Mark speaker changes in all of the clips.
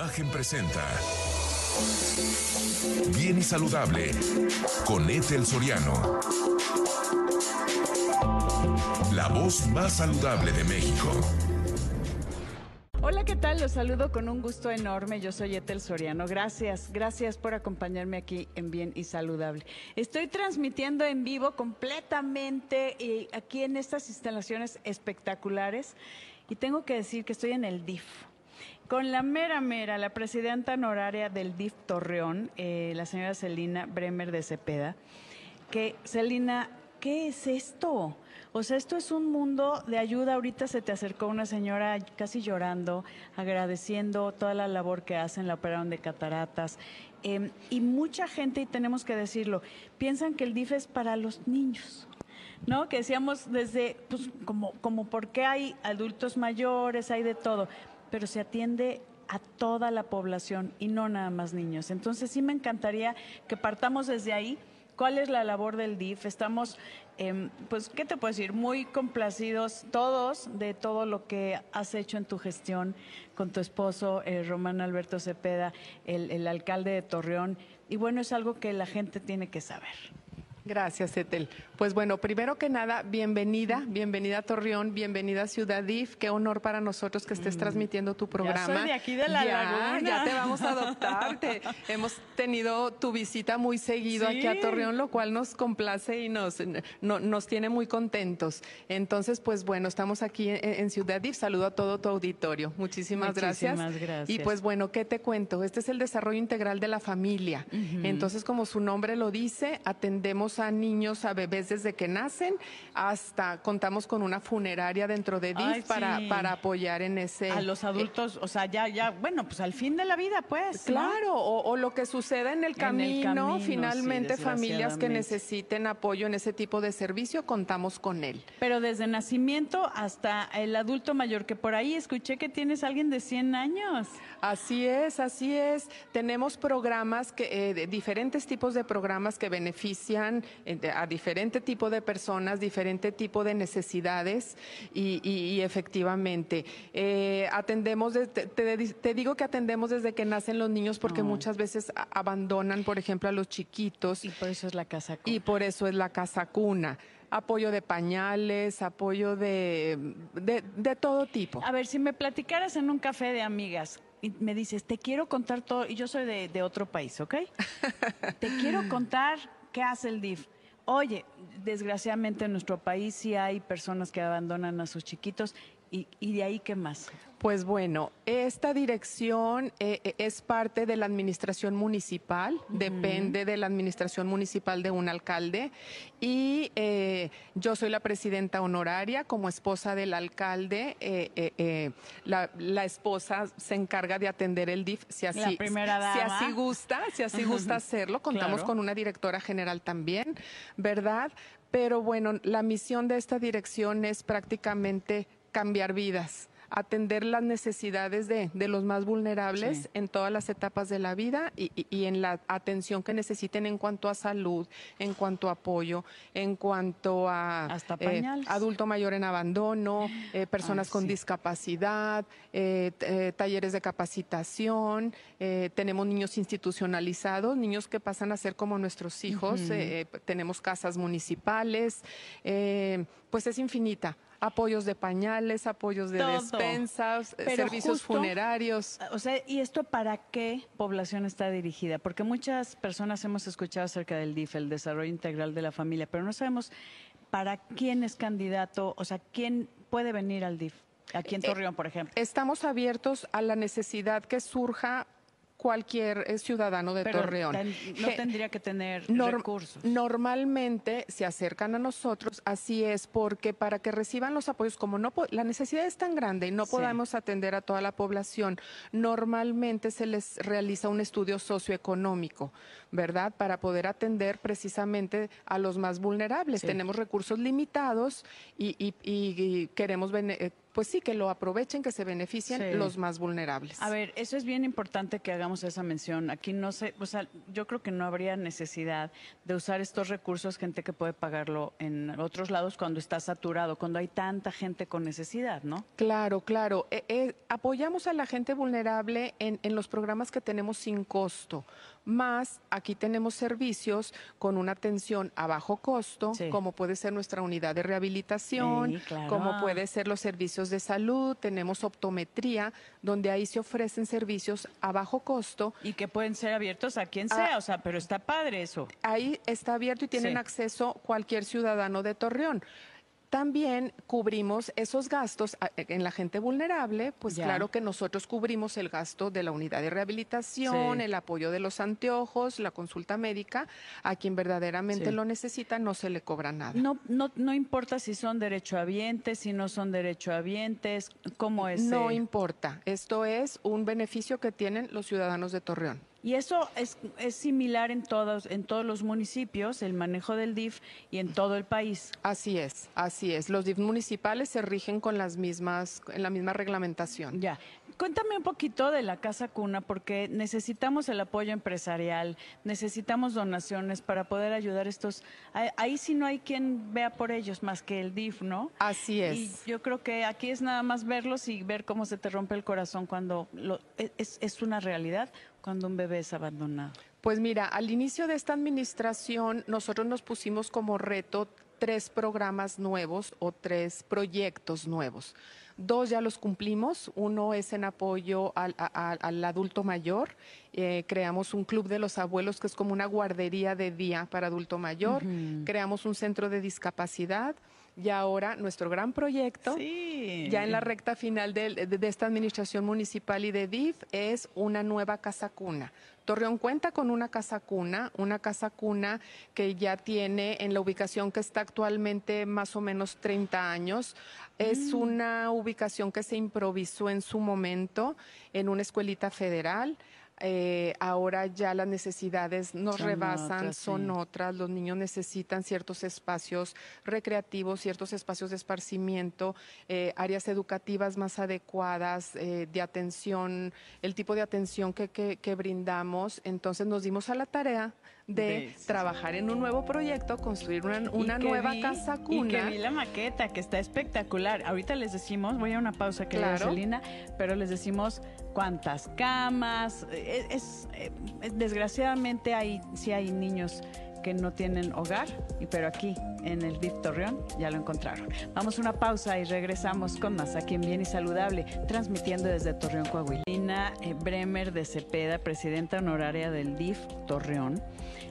Speaker 1: Imagen presenta Bien y Saludable con Ethel Soriano. La voz más saludable de México.
Speaker 2: Hola, ¿qué tal? Los saludo con un gusto enorme. Yo soy Etel Soriano. Gracias, gracias por acompañarme aquí en Bien y Saludable. Estoy transmitiendo en vivo completamente y aquí en estas instalaciones espectaculares y tengo que decir que estoy en el DIF. Con la mera mera, la presidenta honoraria del DIF Torreón, eh, la señora Celina Bremer de Cepeda, que Celina, ¿qué es esto? O sea, esto es un mundo de ayuda. Ahorita se te acercó una señora casi llorando, agradeciendo toda la labor que hacen, la operaron de cataratas. Em, y mucha gente, y tenemos que decirlo, piensan que el DIF es para los niños. ¿No? Que decíamos desde, pues, como, como porque hay adultos mayores, hay de todo, pero se atiende a toda la población y no nada más niños. Entonces sí me encantaría que partamos desde ahí. ¿Cuál es la labor del DIF? Estamos Em, pues, ¿qué te puedo decir? Muy complacidos todos de todo lo que has hecho en tu gestión con tu esposo, eh, Román Alberto Cepeda, el alcalde de Torreón. Y bueno, es algo que la gente tiene que saber.
Speaker 3: Gracias, Etel. Pues bueno, primero que nada, bienvenida, bienvenida a Torreón, bienvenida a Ciudad DIF. Qué honor para nosotros que estés mm. transmitiendo tu programa. Ya
Speaker 2: soy de aquí de la
Speaker 3: ya, Ya te vamos a adoptarte. Hemos tenido tu visita muy seguido aquí a Torreón, lo cual nos complace y nos, nos tiene muy contentos. Entonces, pues bueno, estamos aquí en, Ciudad DIF. Saludo a todo tu auditorio. Muchísimas,
Speaker 2: gracias. gracias.
Speaker 3: Y pues bueno, ¿qué te cuento? Este es el desarrollo integral de la familia. Entonces, como su nombre lo dice, atendemos a niños, a bebés desde que nacen, hasta contamos con una funeraria dentro de DIF para, para apoyar en ese...
Speaker 2: A los adultos, o sea, ya, ya, bueno, pues al fin de la vida, pues.
Speaker 3: Claro, o, lo que suceda en el camino, finalmente familias que necesiten apoyo en ese tipo de servicio, contamos con él.
Speaker 2: Pero desde nacimiento hasta el adulto mayor, que por ahí escuché que tienes alguien de 100 años.
Speaker 3: Así es, así es. Tenemos programas, que, eh, diferentes tipos de programas que benefician a diferente tipo de personas, diferente tipo de necesidades y, efectivamente eh, atendemos, te, digo que atendemos desde que nacen los niños porque muchas veces abandonan, por ejemplo, a los chiquitos.
Speaker 2: Y por eso es la casa cuna.
Speaker 3: Y por eso es la casa cuna apoyo de pañales, apoyo de, de, todo tipo.
Speaker 2: A ver, si me platicaras en un café de amigas y me dices, te quiero contar todo, y yo soy de, de otro país, ¿ok? te quiero contar ¿Qué hace el DIF? Oye, desgraciadamente en nuestro país sí hay personas que abandonan a sus chiquitos y, y de ahí qué más.
Speaker 3: Pues bueno, esta dirección eh, eh, es parte de la administración municipal, depende de la administración municipal de un alcalde y eh, yo soy la presidenta honoraria como esposa del alcalde. La, esposa se encarga de atender el DIF si así, si así gusta, si así gusta hacerlo. Contamos con una directora general también, ¿verdad? Pero bueno, la misión de esta dirección es prácticamente cambiar vidas atender las necesidades de, los más vulnerables en todas las etapas de la vida y, en la atención que necesiten en cuanto a salud, en cuanto a apoyo, en cuanto a
Speaker 2: eh,
Speaker 3: adulto mayor en abandono, eh, personas con discapacidad, eh, talleres de capacitación, tenemos niños institucionalizados, niños que pasan a ser como nuestros hijos, tenemos casas municipales, pues es infinita apoyos de pañales, apoyos de despensas, eh, servicios funerarios.
Speaker 2: O sea, ¿y esto para qué población está dirigida? Porque muchas personas hemos escuchado acerca del DIF, el desarrollo integral de la familia, pero no sabemos para quién es candidato, o sea, quién puede venir al DIF. Aquí en eh, Torreón, por ejemplo.
Speaker 3: Estamos abiertos a la necesidad que surja cualquier eh, ciudadano de Torreón.
Speaker 2: no tendría que tener recursos.
Speaker 3: Normalmente se acercan a nosotros, así es, porque para que reciban los apoyos, como no la necesidad es tan grande y no podemos atender a toda la población, normalmente se les realiza un estudio socioeconómico, ¿verdad? Para poder atender precisamente a los más vulnerables. Tenemos recursos limitados y, queremos pues sí, que lo aprovechen, que se beneficien
Speaker 2: Sí.
Speaker 3: los más vulnerables.
Speaker 2: A ver, eso es bien importante que hagamos esa mención. Aquí no sé, o sea, yo creo que no habría necesidad de usar estos recursos, gente que puede pagarlo en otros lados cuando está saturado, cuando hay tanta gente con necesidad, ¿no?
Speaker 3: Claro, claro. Eh, eh, apoyamos a la gente vulnerable en, en los programas que tenemos sin costo. Más aquí tenemos servicios con una atención a bajo costo,
Speaker 2: Sí.
Speaker 3: como puede ser nuestra unidad de rehabilitación,
Speaker 2: Sí, claro.
Speaker 3: como puede ser los servicios de salud, tenemos optometría, donde ahí se ofrecen servicios a bajo costo.
Speaker 2: Y que pueden ser abiertos a quien
Speaker 3: Ah.
Speaker 2: sea, o sea, pero está padre eso.
Speaker 3: Ahí está abierto y tienen
Speaker 2: Sí.
Speaker 3: acceso cualquier ciudadano de Torreón. También cubrimos esos gastos a- en la gente vulnerable, pues
Speaker 2: Ya.
Speaker 3: claro que nosotros cubrimos el gasto de la unidad de rehabilitación,
Speaker 2: Sí.
Speaker 3: el apoyo de los anteojos, la consulta médica, a quien verdaderamente
Speaker 2: Sí.
Speaker 3: lo necesita no se le cobra nada.
Speaker 2: No, no, no importa si son derechohabientes, si no son derechohabientes, cómo es.
Speaker 3: No
Speaker 2: eh?
Speaker 3: importa, esto es un beneficio que tienen los ciudadanos de Torreón.
Speaker 2: Y eso es, es similar en todos, en todos los municipios, el manejo del DIF y en todo el país.
Speaker 3: Así es, así es. Los DIF municipales se rigen con las mismas, en la misma reglamentación.
Speaker 2: Ya. Cuéntame un poquito de la Casa Cuna, porque necesitamos el apoyo empresarial, necesitamos donaciones para poder ayudar a estos. Ahí sí no hay quien vea por ellos más que el DIF, ¿no?
Speaker 3: Así es.
Speaker 2: Y yo creo que aquí es nada más verlos y ver cómo se te rompe el corazón cuando lo, es, es una realidad cuando un bebé es abandonado.
Speaker 3: Pues mira, al inicio de esta administración nosotros nos pusimos como reto tres programas nuevos o tres proyectos nuevos. Dos ya los cumplimos. Uno es en apoyo al, a- a- al adulto mayor. Eh, creamos un club de los abuelos que es como una guardería de día para adulto mayor. Creamos un centro de discapacidad. Y ahora nuestro gran proyecto
Speaker 2: Sí.
Speaker 3: ya en la recta final de, de esta administración municipal y de DIF es una nueva casa cuna. Torreón cuenta con una casa cuna, una casa cuna que ya tiene en la ubicación que está actualmente más o menos 30 años. Es una ubicación que se improvisó en su momento en una escuelita federal. Eh, ahora ya las necesidades nos
Speaker 2: Son
Speaker 3: rebasan,
Speaker 2: otras,
Speaker 3: son
Speaker 2: sí.
Speaker 3: otras. Los niños necesitan ciertos espacios recreativos, ciertos espacios de esparcimiento, eh, áreas educativas más adecuadas, eh, de atención, el tipo de atención que, que- que brindamos. Entonces nos dimos a la tarea de trabajar en un nuevo proyecto, construir una, una nueva
Speaker 2: vi-
Speaker 3: casa
Speaker 2: Y que
Speaker 3: cuna.
Speaker 2: vi la maqueta, que está espectacular. Ahorita les decimos, voy a una pausa que
Speaker 3: Claro.
Speaker 2: Celina, pero les decimos cuántas camas. Es, es- eh, desgraciadamente hay, sí hay niños que no tienen hogar, pero aquí en el DIF Torreón ya lo encontraron. Vamos a una pausa y regresamos con más aquí en Bien y Saludable, transmitiendo desde Torreón, Coahuila. Lina eh, Bremer de Cepeda, presidenta honoraria del DIF Torreón,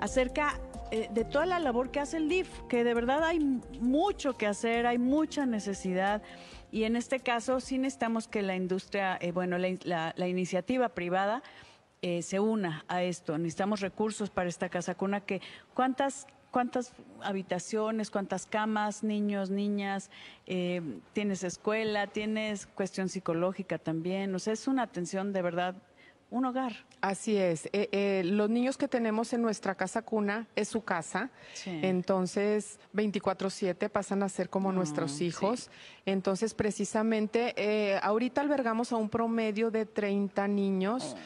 Speaker 2: acerca eh, de toda la labor que hace el DIF, que de verdad hay mucho que hacer, hay mucha necesidad. Y en este caso sí necesitamos que la industria, eh, bueno, la, la- la iniciativa privada eh, se una a esto. Necesitamos recursos para esta casa cuna que cuántas cuántas habitaciones, cuántas camas, niños, niñas, eh, tienes escuela, tienes cuestión psicológica también. O sea, es una atención de verdad, un hogar.
Speaker 3: Así es. Eh, eh, los niños que tenemos en nuestra casa cuna es su casa.
Speaker 2: Sí.
Speaker 3: Entonces, 24/7 pasan a ser como
Speaker 2: No,
Speaker 3: nuestros
Speaker 2: sí.
Speaker 3: hijos. Entonces, precisamente, eh, ahorita albergamos a un promedio de 30 niños.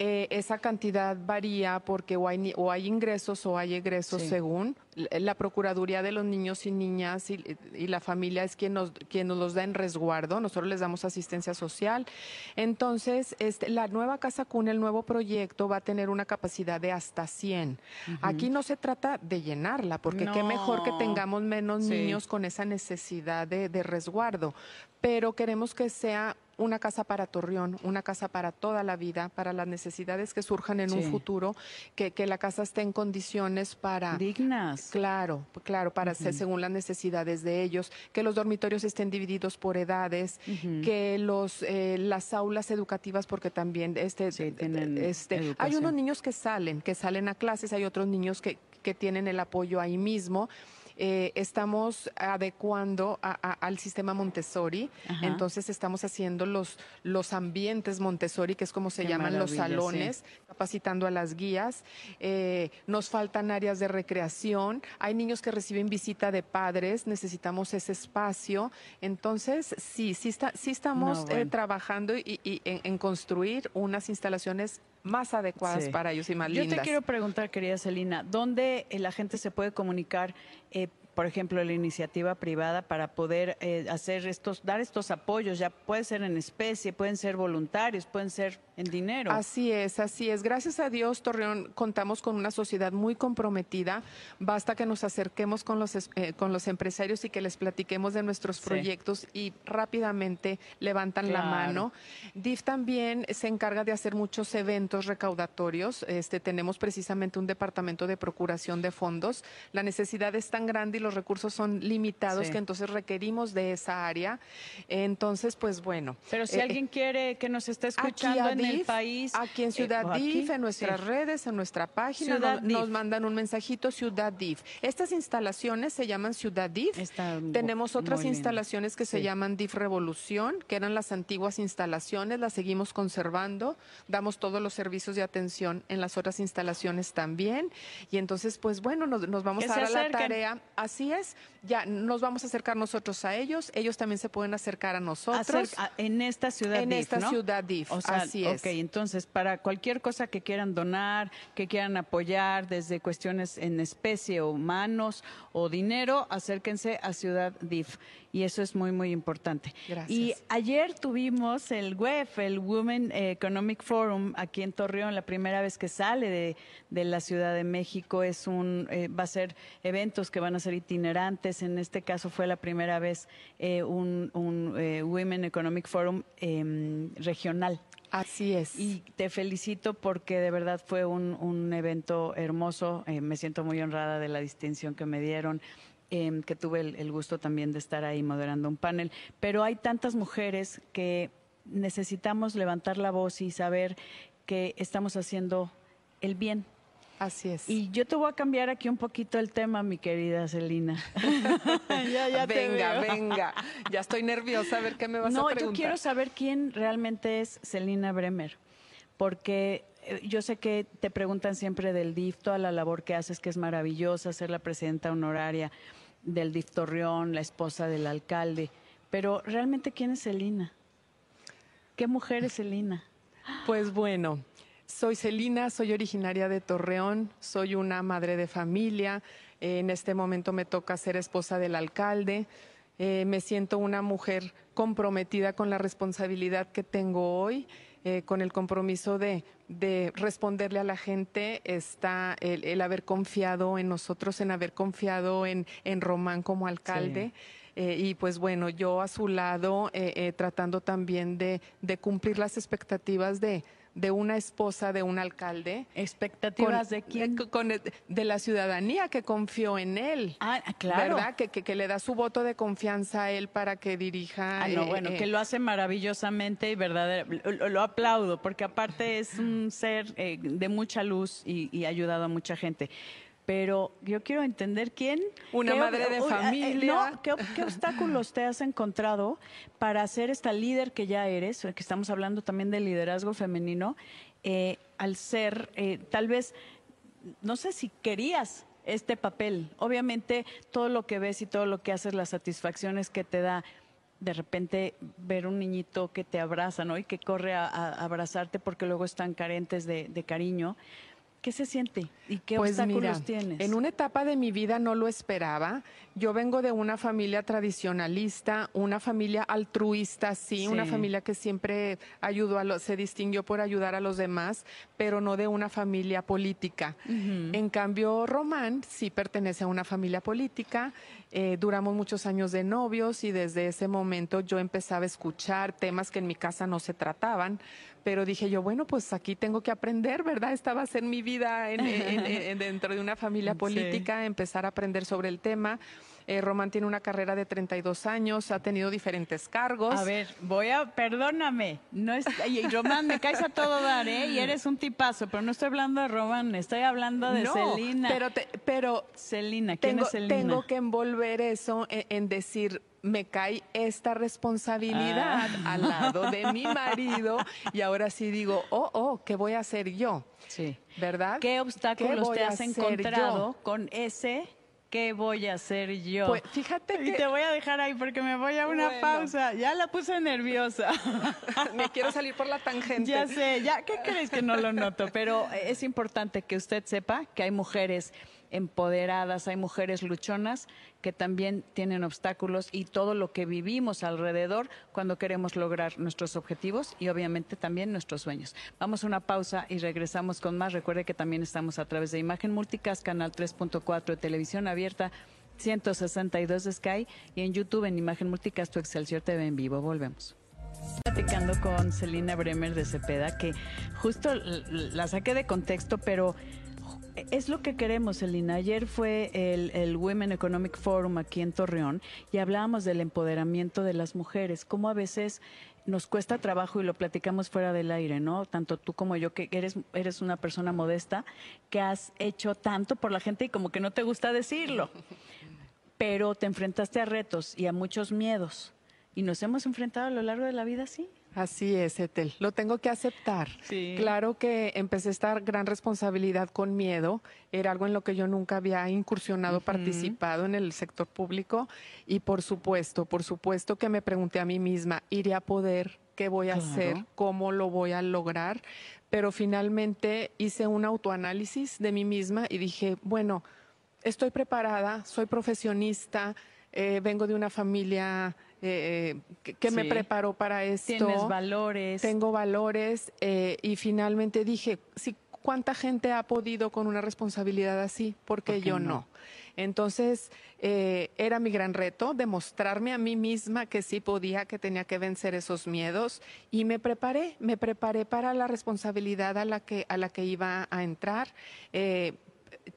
Speaker 3: Eh, esa cantidad varía porque o hay, o hay ingresos o hay egresos
Speaker 2: Sí.
Speaker 3: según. L- La Procuraduría de los Niños y Niñas y, y la familia es quien nos, quien nos los da en resguardo. Nosotros les damos asistencia social. Entonces, este, la nueva Casa Cuna, el nuevo proyecto, va a tener una capacidad de hasta 100. Aquí no se trata de llenarla, porque qué mejor que tengamos menos
Speaker 2: Sí.
Speaker 3: niños con esa necesidad de, de resguardo. Pero queremos que sea una casa para Torreón, una casa para toda la vida, para las necesidades que surjan en un futuro, que, que la casa esté en condiciones para...
Speaker 2: Dignas.
Speaker 3: Claro, claro, para ser según las necesidades de ellos, que los dormitorios estén divididos por edades, que los eh, las aulas educativas, porque también este,
Speaker 2: Sí, tienen
Speaker 3: este hay unos niños que salen, que salen a clases, hay otros niños que, que tienen el apoyo ahí mismo. Eh, estamos adecuando al sistema Montessori, entonces estamos haciendo los, los ambientes Montessori, que es como se llaman los salones, capacitando a las guías. Eh, nos faltan áreas de recreación, hay niños que reciben visita de padres, necesitamos ese espacio. Entonces, sí, sí, está, sí estamos eh, trabajando y, en, construir unas instalaciones más adecuadas para ellos y más lindas.
Speaker 2: Yo te quiero preguntar, querida Celina, ¿dónde la gente se puede comunicar eh, por ejemplo, la iniciativa privada para poder eh, hacer estos, dar estos apoyos, ya puede ser en especie, pueden ser voluntarios, pueden ser en dinero.
Speaker 3: Así es, así es. Gracias a Dios, Torreón, contamos con una sociedad muy comprometida. Basta que nos acerquemos con los, eh, con los empresarios y que les platiquemos de nuestros proyectos y rápidamente levantan la mano. DIF también se encarga de hacer muchos eventos recaudatorios. Este, tenemos precisamente un departamento de procuración de fondos. La necesidad es tan grande y los recursos son limitados, que entonces requerimos de esa área. Entonces, pues bueno.
Speaker 2: Pero si eh, alguien quiere que nos esté escuchando en el país.
Speaker 3: Aquí en Ciudad eh, DIF, en nuestras redes, en nuestra página, nos, mandan un mensajito Ciudad DIF. Estas instalaciones se llaman Ciudad DIF. Tenemos otras instalaciones que se llaman DIF Revolución, que eran las antiguas instalaciones, las seguimos conservando, damos todos los servicios de atención en las otras instalaciones también. Y entonces, pues bueno, nos, vamos a dar la tarea Así es, ya nos vamos a acercar nosotros a ellos, ellos también se pueden acercar a nosotros.
Speaker 2: en esta ciudad
Speaker 3: en esta ciudad DIF, así es.
Speaker 2: Ok, entonces para cualquier cosa que quieran donar, que quieran apoyar, desde cuestiones en especie o manos o dinero, acérquense a Ciudad DIF y eso es muy, muy importante.
Speaker 3: Gracias.
Speaker 2: Y ayer tuvimos el WEF, el Women Economic Forum, aquí en Torreón, la primera vez que sale de, de la Ciudad de México. Es un, eh, va a ser eventos que van a ser itinerantes. En este caso fue la primera vez eh, un, un eh, Women Economic Forum em, regional.
Speaker 3: Así es.
Speaker 2: Y te felicito porque de verdad fue un, un evento hermoso. me siento muy honrada de la distinción que me dieron. Em, que tuve el, gusto también de estar ahí moderando un panel. Pero hay tantas mujeres que necesitamos levantar la voz y saber que estamos haciendo el bien.
Speaker 3: Así es.
Speaker 2: Y yo te voy a cambiar aquí un poquito el tema, mi querida Celina.
Speaker 3: ya, ya venga, venga. Ya estoy nerviosa a ver qué me vas a preguntar.
Speaker 2: No, yo quiero saber quién realmente es Celina Bremer, porque eh, yo sé que te preguntan siempre del DIF, toda la labor que haces, que es maravillosa, ser la presidenta honoraria del Diftorreón, la esposa del alcalde. Pero realmente, ¿quién es Celina? ¿Qué mujer es Celina?
Speaker 3: Pues bueno, soy Celina, soy originaria de Torreón, soy una madre de familia. en este momento me toca ser esposa del alcalde. Eh, me siento una mujer comprometida con la responsabilidad que tengo hoy. Eh, con el compromiso de, responderle a la gente, está el, haber confiado en nosotros, en haber confiado en, en Román como alcalde. Eh, y pues bueno, yo a su lado eh, tratando también de cumplir las expectativas de, de una esposa de un alcalde.
Speaker 2: ¿Expectativas de quién?
Speaker 3: de la ciudadanía que confió en él.
Speaker 2: Ah, claro.
Speaker 3: ¿Verdad? Que, que, le da su voto de confianza a él para que dirija.
Speaker 2: Ah, no, bueno, eh, que lo hace maravillosamente y verdaderamente. Lo, aplaudo, porque aparte es un ser eh, de mucha luz y, y ha ayudado a mucha gente pero yo quiero entender quién...
Speaker 3: Una madre de eh, familia.
Speaker 2: ¿qué, obstáculos te has encontrado para ser esta líder que ya eres, que estamos hablando también de liderazgo femenino, eh, al ser, eh, tal vez, no sé si querías este papel. Obviamente, todo lo que ves y todo lo que haces, las satisfacciones que te da, de repente ver un niñito que te abraza, ¿no? Y que corre a, abrazarte porque luego están carentes de, de cariño ¿Qué se siente y qué pues obstáculos tienes?
Speaker 3: En una etapa de mi vida no lo esperaba. Yo vengo de una familia tradicionalista, una familia altruista, sí, una familia que siempre ayudó a los, se distinguió por ayudar a los demás, pero no de una familia política. En cambio, Román sí pertenece a una familia política. Eh, duramos muchos años de novios y desde ese momento yo empezaba a escuchar temas que en mi casa no se trataban pero dije yo, bueno, pues aquí tengo que aprender, ¿verdad? Esta va a ser mi vida dentro de una familia política, empezar a aprender sobre el tema. Eh, Román tiene una carrera de 32 años, ha tenido diferentes cargos.
Speaker 2: A ver, voy a, perdóname, no es, y Román, me caes a todo dar, ¿eh? Y eres un tipazo, pero no estoy hablando de Román, estoy hablando de
Speaker 3: no,
Speaker 2: Celina.
Speaker 3: Pero, te, pero
Speaker 2: Celina, ¿quién
Speaker 3: tengo,
Speaker 2: es Celina?
Speaker 3: tengo que envolver eso en, en decir, me cae esta responsabilidad
Speaker 2: Ah.
Speaker 3: al lado de mi marido y ahora sí digo, oh, oh, ¿qué voy a hacer yo?
Speaker 2: Sí.
Speaker 3: ¿Verdad?
Speaker 2: ¿Qué obstáculos te has encontrado
Speaker 3: yo?
Speaker 2: con ese? ¿Qué voy a hacer yo?
Speaker 3: Pues fíjate
Speaker 2: y
Speaker 3: que
Speaker 2: te voy a dejar ahí porque me voy a una
Speaker 3: Bueno.
Speaker 2: pausa. Ya la puse nerviosa.
Speaker 3: me quiero salir por la tangente.
Speaker 2: Ya sé, ya, ¿qué crees que no lo noto? Pero es importante que usted sepa que hay mujeres empoderadas, hay mujeres luchonas que también tienen obstáculos y todo lo que vivimos alrededor cuando queremos lograr nuestros objetivos y obviamente también nuestros sueños. Vamos a una pausa y regresamos con más. Recuerde que también estamos a través de Imagen Multicast, canal 3.4 de televisión abierta. 162 de Sky y en YouTube en Imagen Multicast o Excelsior TV en vivo. Volvemos platicando con Celina Bremer de Cepeda, que justo la saqué de contexto, pero es lo que queremos, Celina. Ayer fue el, el Women Economic Forum aquí en Torreón y hablábamos del empoderamiento de las mujeres, cómo a veces nos cuesta trabajo y lo platicamos fuera del aire, ¿no? Tanto tú como yo, que eres, eres una persona modesta, que has hecho tanto por la gente y como que no te gusta decirlo pero te enfrentaste a retos y a muchos miedos. Y nos hemos enfrentado a lo largo de la vida, sí.
Speaker 3: Así es, Etel. Lo tengo que aceptar.
Speaker 2: Sí.
Speaker 3: Claro que empecé esta gran responsabilidad con miedo. Era algo en lo que yo nunca había incursionado, participado en el sector público. Y por supuesto, por supuesto que me pregunté a mí misma, ¿iré a poder? ¿Qué voy a
Speaker 2: Claro.
Speaker 3: hacer? ¿Cómo lo voy a lograr? Pero finalmente hice un autoanálisis de mí misma y dije, bueno, estoy preparada, soy profesionista, eh, vengo de una familia eh, que, que me preparó para esto.
Speaker 2: Tienes valores.
Speaker 3: Tengo valores eh, y finalmente dije, sí, ¿cuánta gente ha podido con una responsabilidad así? Porque
Speaker 2: ¿Por qué
Speaker 3: yo
Speaker 2: no?
Speaker 3: no. Entonces, eh, era mi gran reto demostrarme a mí misma que sí podía, que tenía que vencer esos miedos y me preparé, me preparé para la responsabilidad a la que, a la que iba a entrar, eh,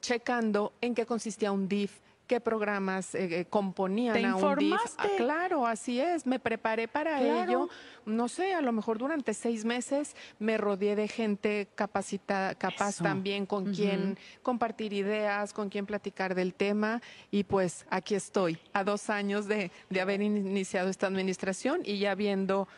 Speaker 3: checando en qué consistía un DIF, qué programas eh, eh, componían
Speaker 2: ¿Te
Speaker 3: a un DIF. Ah, claro, así es, me preparé para
Speaker 2: Claro.
Speaker 3: ello. No sé, a lo mejor durante seis meses me rodeé de gente capacitada, capaz
Speaker 2: Eso.
Speaker 3: también con
Speaker 2: Ujú.
Speaker 3: quien compartir ideas, con quien platicar del tema. Y pues aquí estoy, a dos años de, de haber in- iniciado esta administración y ya habiendo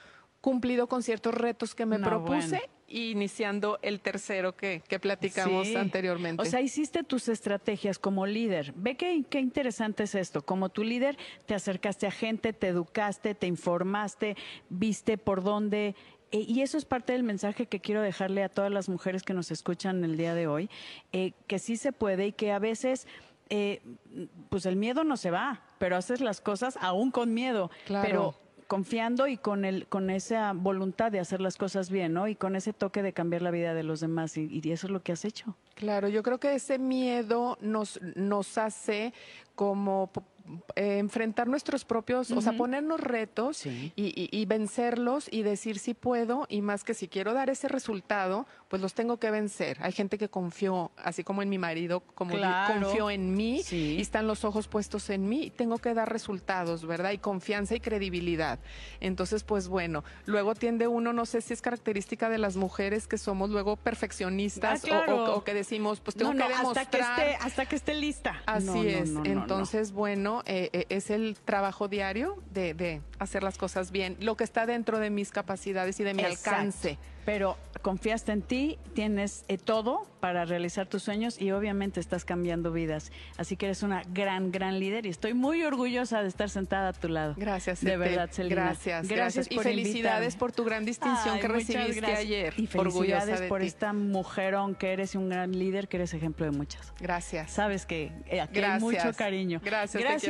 Speaker 3: cumplido con ciertos retos que me
Speaker 2: No,
Speaker 3: propuse
Speaker 2: bueno.
Speaker 3: Iniciando el tercero que, que platicamos
Speaker 2: Sí.
Speaker 3: anteriormente.
Speaker 2: O sea, hiciste tus estrategias como líder. Ve qué, qué interesante es esto. Como tu líder, te acercaste a gente, te educaste, te informaste, viste por dónde. eh, y eso es parte del mensaje que quiero dejarle a todas las mujeres que nos escuchan el día de hoy, eh, que sí se puede y que a veces, eh, pues el miedo no se va, pero haces las cosas aún con miedo.
Speaker 3: Claro.
Speaker 2: Pero confiando y con el con esa voluntad de hacer las cosas bien, ¿no? Y con ese toque de cambiar la vida de los demás y, eso es lo que has hecho.
Speaker 3: Claro, yo creo que ese miedo nos, nos hace como eh, enfrentar nuestros propios, o sea, ponernos retos
Speaker 2: Sí.
Speaker 3: y, y- y vencerlos y decir si puedo y más que si quiero dar ese resultado, pues los tengo que vencer. Hay gente que confió, así como en mi marido, como confió en mí
Speaker 2: Sí.
Speaker 3: y están los ojos puestos en mí y tengo que dar resultados, ¿verdad? Y confianza y credibilidad. Entonces, pues bueno, luego tiende uno, no sé si es característica de las mujeres que somos luego perfeccionistas
Speaker 2: Ah, claro.
Speaker 3: o, o- o que decimos, pues tengo
Speaker 2: no, no,
Speaker 3: que demostrar.
Speaker 2: hasta que esté hasta que esté lista.
Speaker 3: Así
Speaker 2: No,
Speaker 3: es.
Speaker 2: no, no, no.
Speaker 3: Eh, eh, es el trabajo diario de, de hacer las cosas bien, lo que está dentro de mis capacidades y de mi
Speaker 2: Exacto.
Speaker 3: alcance.
Speaker 2: Pero confiaste en ti, tienes eh, todo para realizar tus sueños y obviamente estás cambiando vidas. Así que eres una gran, gran líder y estoy muy orgullosa de estar sentada a tu lado.
Speaker 3: Gracias,
Speaker 2: De
Speaker 3: Ete.
Speaker 2: verdad, Celina.
Speaker 3: Gracias, gracias. Y
Speaker 2: por
Speaker 3: felicidades
Speaker 2: invitarme.
Speaker 3: por tu gran distinción
Speaker 2: Ay,
Speaker 3: que recibiste
Speaker 2: gracias.
Speaker 3: ayer.
Speaker 2: Y felicidades
Speaker 3: de
Speaker 2: por
Speaker 3: ti.
Speaker 2: esta mujerón que eres y un gran líder, que eres ejemplo de muchas.
Speaker 3: Gracias.
Speaker 2: Sabes que aquí hay
Speaker 3: Gracias.
Speaker 2: mucho cariño.
Speaker 3: Gracias, te